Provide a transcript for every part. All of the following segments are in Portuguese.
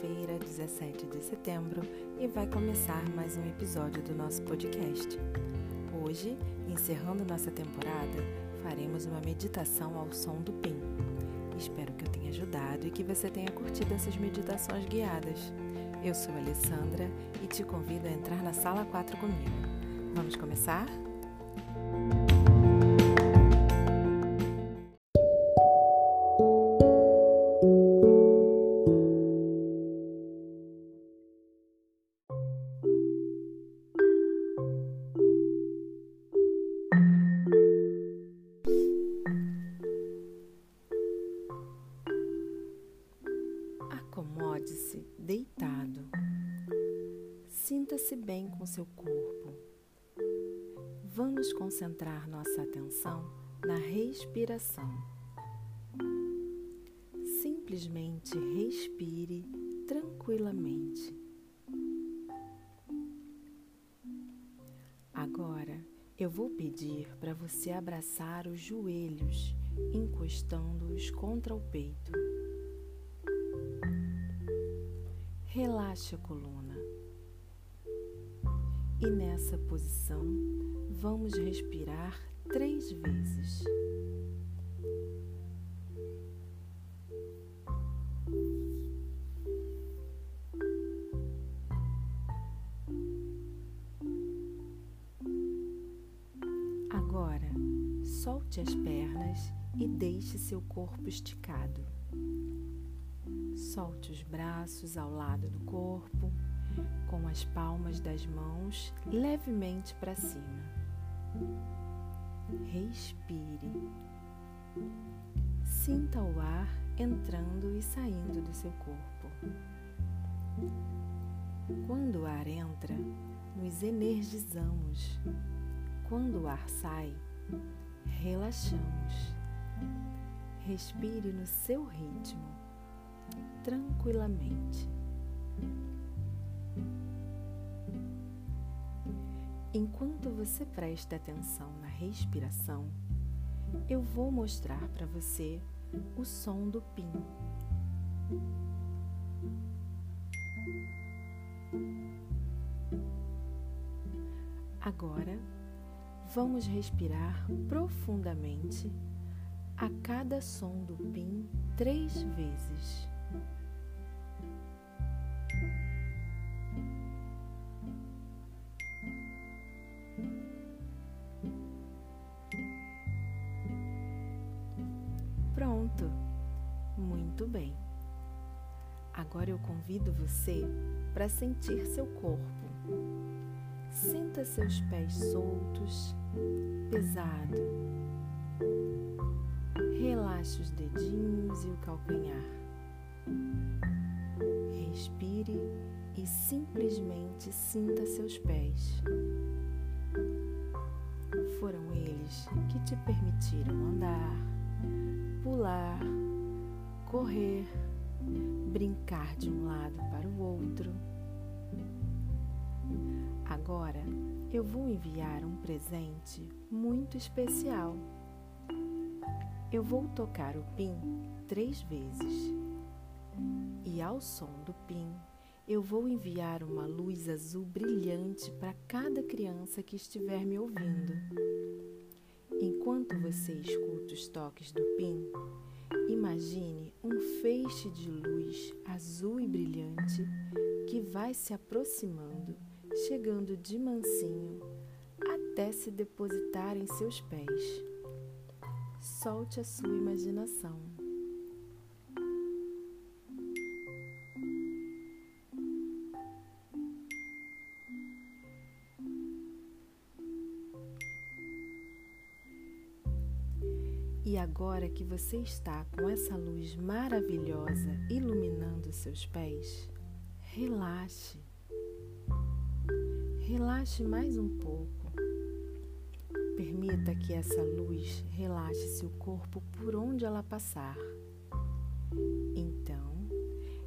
quinta-feira, 17 de setembro, e vai começar mais um episódio do nosso podcast. Hoje, encerrando nossa temporada, faremos uma meditação ao som do PIN. Espero que eu tenha ajudado e que você tenha curtido essas meditações guiadas. Eu sou Alessandra e te convido a entrar na sala 4 comigo. Vamos começar? Acomode-se deitado. Sinta-se bem com seu corpo. Vamos concentrar nossa atenção na respiração. Simplesmente respire tranquilamente. Agora eu vou pedir para você abraçar os joelhos, encostando-os contra o peito. Relaxe a coluna. E nessa posição, vamos respirar três vezes. Agora, solte as pernas e deixe seu corpo esticado. Solte os braços ao lado do corpo, com as palmas das mãos levemente para cima. Respire. Sinta o ar entrando e saindo do seu corpo. Quando o ar entra, nos energizamos. Quando o ar sai, relaxamos. Respire no seu ritmo tranquilamente. Enquanto você presta atenção na respiração, eu vou mostrar para você o som do PIN. Agora, vamos respirar profundamente a cada som do PIN três vezes. Pronto! Muito bem. Agora eu convido você para sentir seu corpo. Sinta seus pés soltos, pesado. Relaxe os dedinhos e o calcanhar. Respire e simplesmente sinta seus pés. Foram eles que te permitiram andar, pular, correr, brincar de um lado para o outro. Agora eu vou enviar um presente muito especial. Eu vou tocar o PIN três vezes e ao som do PIN eu vou enviar uma luz azul brilhante para cada criança que estiver me ouvindo. Enquanto você escuta os toques do PIN, imagine um feixe de luz azul e brilhante que vai se aproximando, chegando de mansinho até se depositar em seus pés. Solte a sua imaginação. E agora que você está com essa luz maravilhosa iluminando seus pés, relaxe. Relaxe mais um pouco. Permita que essa luz relaxe seu corpo por onde ela passar. Então,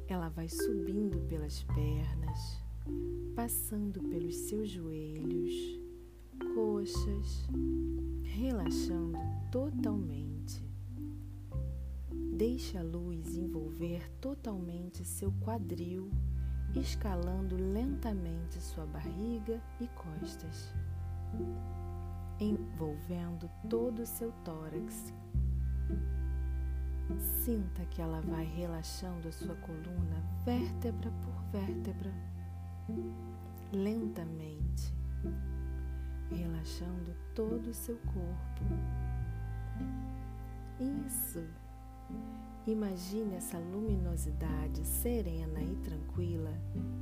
ela vai subindo pelas pernas, passando pelos seus joelhos, coxas, relaxando totalmente. Deixe a luz envolver totalmente seu quadril, escalando lentamente sua barriga e costas, envolvendo todo o seu tórax. Sinta que ela vai relaxando a sua coluna vértebra por vértebra, lentamente, relaxando todo o seu corpo. Isso! Imagine essa luminosidade serena e tranquila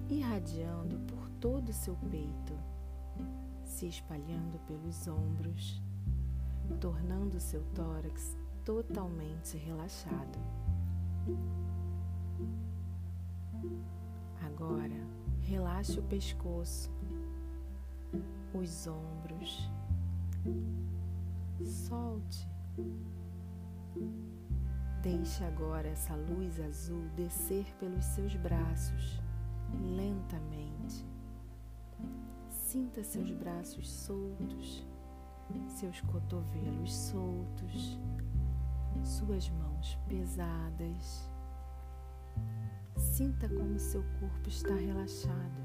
irradiando por todo o seu peito, se espalhando pelos ombros, tornando seu tórax totalmente relaxado. Agora, relaxe o pescoço, os ombros, solte. Deixe agora essa luz azul descer pelos seus braços lentamente. Sinta seus braços soltos, seus cotovelos soltos, suas mãos pesadas. Sinta como seu corpo está relaxado.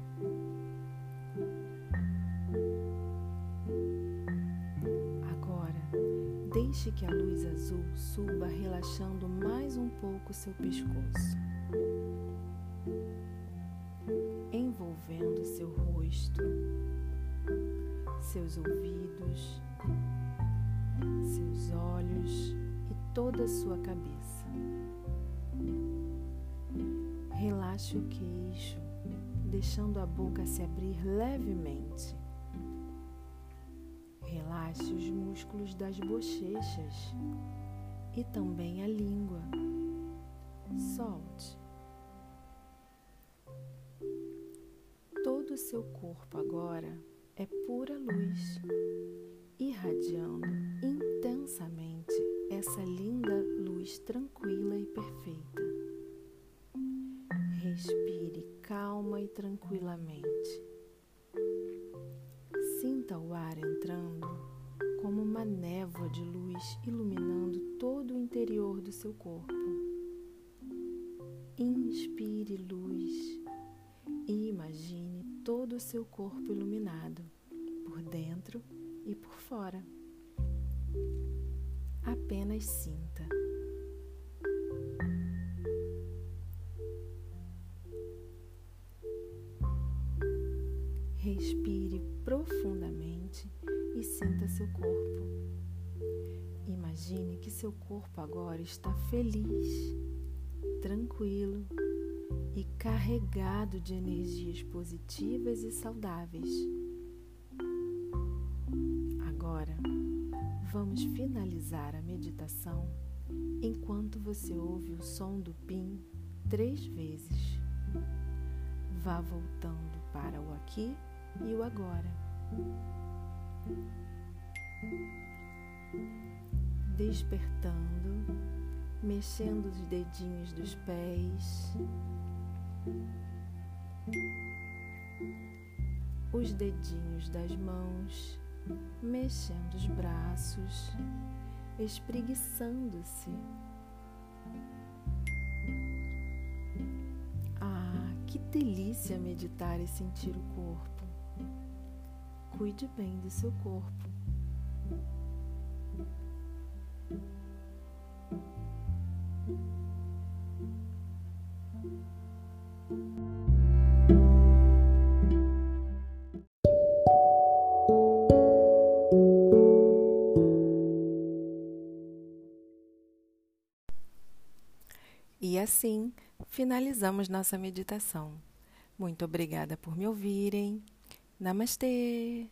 Deixe que a luz azul suba, relaxando mais um pouco seu pescoço, envolvendo seu rosto, seus ouvidos, seus olhos e toda a sua cabeça. Relaxe o queixo, deixando a boca se abrir levemente. Relaxe os músculos das bochechas e também a língua. Solte. Todo o seu corpo agora é pura luz, irradiando intensamente essa linda luz tranquila e perfeita. Respire calma e tranquilamente. Luz iluminando todo o interior do seu corpo. Inspire luz e imagine todo o seu corpo iluminado, por dentro e por fora. Apenas sinta. Respire profundamente e sinta seu corpo. Imagine que seu corpo agora está feliz, tranquilo e carregado de energias positivas e saudáveis. Agora, vamos finalizar a meditação enquanto você ouve o som do PIN três vezes. Vá voltando para o aqui e o agora. Despertando, mexendo os dedinhos dos pés, os dedinhos das mãos, mexendo os braços, espreguiçando-se. Ah, que delícia meditar e sentir o corpo cuide bem do seu corpo. E assim finalizamos nossa meditação. Muito obrigada por me ouvirem. Namastê!